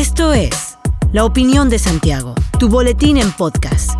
Esto es La Opinión de Santiago, tu boletín en podcast,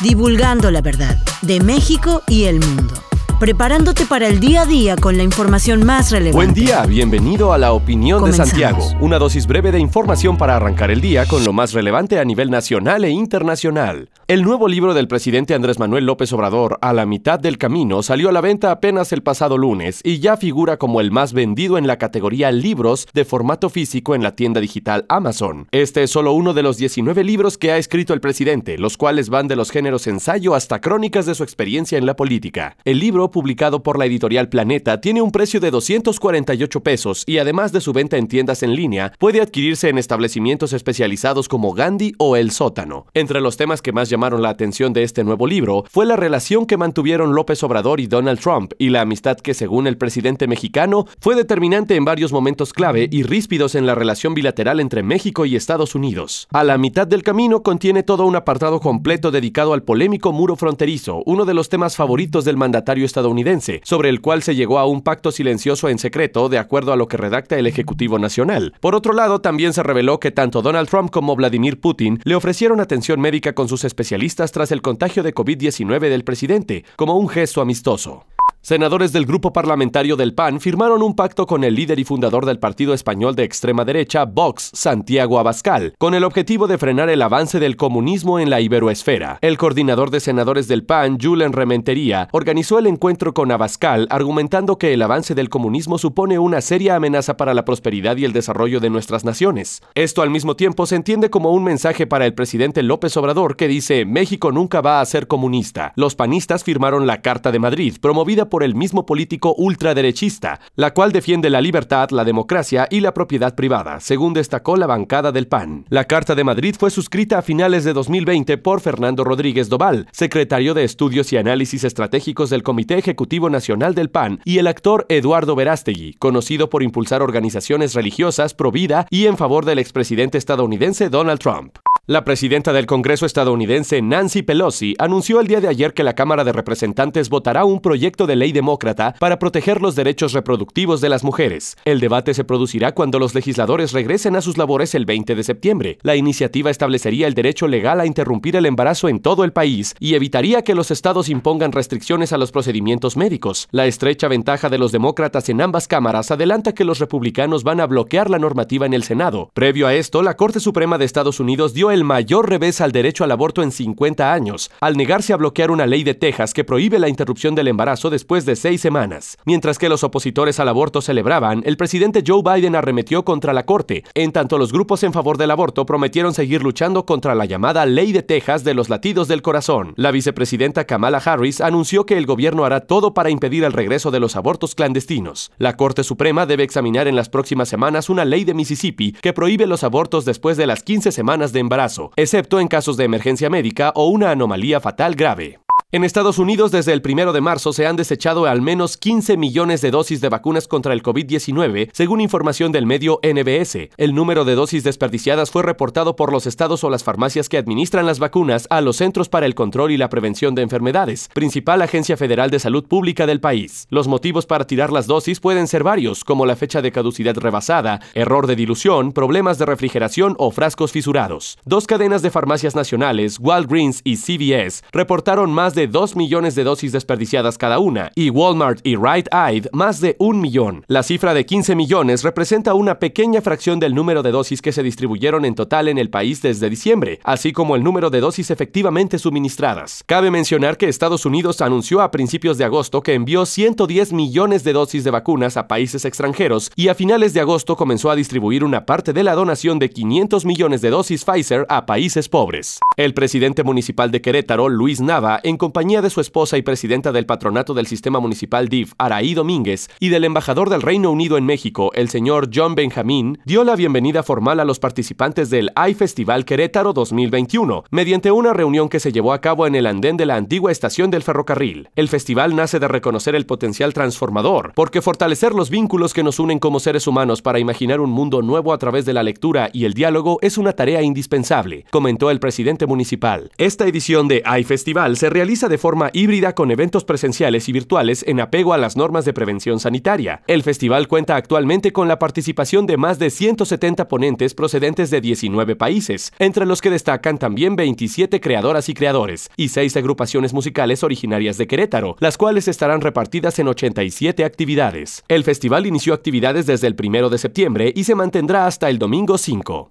divulgando la verdad de México y el mundo preparándote para el día a día con la información más relevante. Buen día, bienvenido a la opinión de Santiago, una dosis breve de información para arrancar el día con lo más relevante a nivel nacional e internacional. El nuevo libro del presidente Andrés Manuel López Obrador, A la mitad del camino, salió a la venta apenas el pasado lunes y ya figura como el más vendido en la categoría libros de formato físico en la tienda digital Amazon. Este es solo uno de los 19 libros que ha escrito el presidente, los cuales van de los géneros ensayo hasta crónicas de su experiencia en la política. El libro publicado por la editorial Planeta tiene un precio de 248 pesos y además de su venta en tiendas en línea, puede adquirirse en establecimientos especializados como Gandhi o El Sótano. Entre los temas que más llamaron la atención de este nuevo libro fue la relación que mantuvieron López Obrador y Donald Trump y la amistad que según el presidente mexicano fue determinante en varios momentos clave y ríspidos en la relación bilateral entre México y Estados Unidos. A la mitad del camino contiene todo un apartado completo dedicado al polémico muro fronterizo, uno de los temas favoritos del mandatario estadounidense estadounidense, sobre el cual se llegó a un pacto silencioso en secreto de acuerdo a lo que redacta el Ejecutivo Nacional. Por otro lado, también se reveló que tanto Donald Trump como Vladimir Putin le ofrecieron atención médica con sus especialistas tras el contagio de COVID-19 del presidente, como un gesto amistoso. Senadores del grupo parlamentario del PAN firmaron un pacto con el líder y fundador del partido español de extrema derecha, Vox, Santiago Abascal, con el objetivo de frenar el avance del comunismo en la iberoesfera. El coordinador de senadores del PAN, Julen Rementería, organizó el encuentro con Abascal argumentando que el avance del comunismo supone una seria amenaza para la prosperidad y el desarrollo de nuestras naciones. Esto al mismo tiempo se entiende como un mensaje para el presidente López Obrador que dice México nunca va a ser comunista. Los panistas firmaron la Carta de Madrid, promovida por por el mismo político ultraderechista, la cual defiende la libertad, la democracia y la propiedad privada, según destacó la bancada del PAN. La Carta de Madrid fue suscrita a finales de 2020 por Fernando Rodríguez Doval, secretario de Estudios y Análisis Estratégicos del Comité Ejecutivo Nacional del PAN, y el actor Eduardo Verástegui, conocido por impulsar organizaciones religiosas pro vida y en favor del expresidente estadounidense Donald Trump. La presidenta del Congreso estadounidense, Nancy Pelosi, anunció el día de ayer que la Cámara de Representantes votará un proyecto de ley demócrata para proteger los derechos reproductivos de las mujeres. El debate se producirá cuando los legisladores regresen a sus labores el 20 de septiembre. La iniciativa establecería el derecho legal a interrumpir el embarazo en todo el país y evitaría que los estados impongan restricciones a los procedimientos médicos. La estrecha ventaja de los demócratas en ambas cámaras adelanta que los republicanos van a bloquear la normativa en el Senado. Previo a esto, la Corte Suprema de Estados Unidos dio el mayor revés al derecho al aborto en 50 años, al negarse a bloquear una ley de Texas que prohíbe la interrupción del embarazo después de seis semanas. Mientras que los opositores al aborto celebraban, el presidente Joe Biden arremetió contra la Corte, en tanto los grupos en favor del aborto prometieron seguir luchando contra la llamada Ley de Texas de los latidos del corazón. La vicepresidenta Kamala Harris anunció que el gobierno hará todo para impedir el regreso de los abortos clandestinos. La Corte Suprema debe examinar en las próximas semanas una ley de Mississippi que prohíbe los abortos después de las 15 semanas de embarazo excepto en casos de emergencia médica o una anomalía fatal grave. En Estados Unidos, desde el primero de marzo, se han desechado al menos 15 millones de dosis de vacunas contra el COVID-19, según información del medio NBS. El número de dosis desperdiciadas fue reportado por los estados o las farmacias que administran las vacunas a los Centros para el Control y la Prevención de Enfermedades, principal agencia federal de salud pública del país. Los motivos para tirar las dosis pueden ser varios, como la fecha de caducidad rebasada, error de dilución, problemas de refrigeración o frascos fisurados. Dos cadenas de farmacias nacionales, Walgreens y CVS, reportaron más de 2 millones de dosis desperdiciadas cada una, y Walmart y Rite Aid más de un millón. La cifra de 15 millones representa una pequeña fracción del número de dosis que se distribuyeron en total en el país desde diciembre, así como el número de dosis efectivamente suministradas. Cabe mencionar que Estados Unidos anunció a principios de agosto que envió 110 millones de dosis de vacunas a países extranjeros y a finales de agosto comenzó a distribuir una parte de la donación de 500 millones de dosis Pfizer a países pobres. El presidente municipal de Querétaro, Luis Nava, en compañía de su esposa y presidenta del patronato del sistema municipal DIF, Araí Domínguez, y del embajador del Reino Unido en México, el señor John Benjamín, dio la bienvenida formal a los participantes del iFestival Querétaro 2021, mediante una reunión que se llevó a cabo en el andén de la antigua estación del ferrocarril. El festival nace de reconocer el potencial transformador, porque fortalecer los vínculos que nos unen como seres humanos para imaginar un mundo nuevo a través de la lectura y el diálogo es una tarea indispensable, comentó el presidente municipal. Esta edición de iFestival se realiza de forma híbrida con eventos presenciales y virtuales en apego a las normas de prevención sanitaria. El festival cuenta actualmente con la participación de más de 170 ponentes procedentes de 19 países, entre los que destacan también 27 creadoras y creadores y 6 agrupaciones musicales originarias de Querétaro, las cuales estarán repartidas en 87 actividades. El festival inició actividades desde el 1 de septiembre y se mantendrá hasta el domingo 5.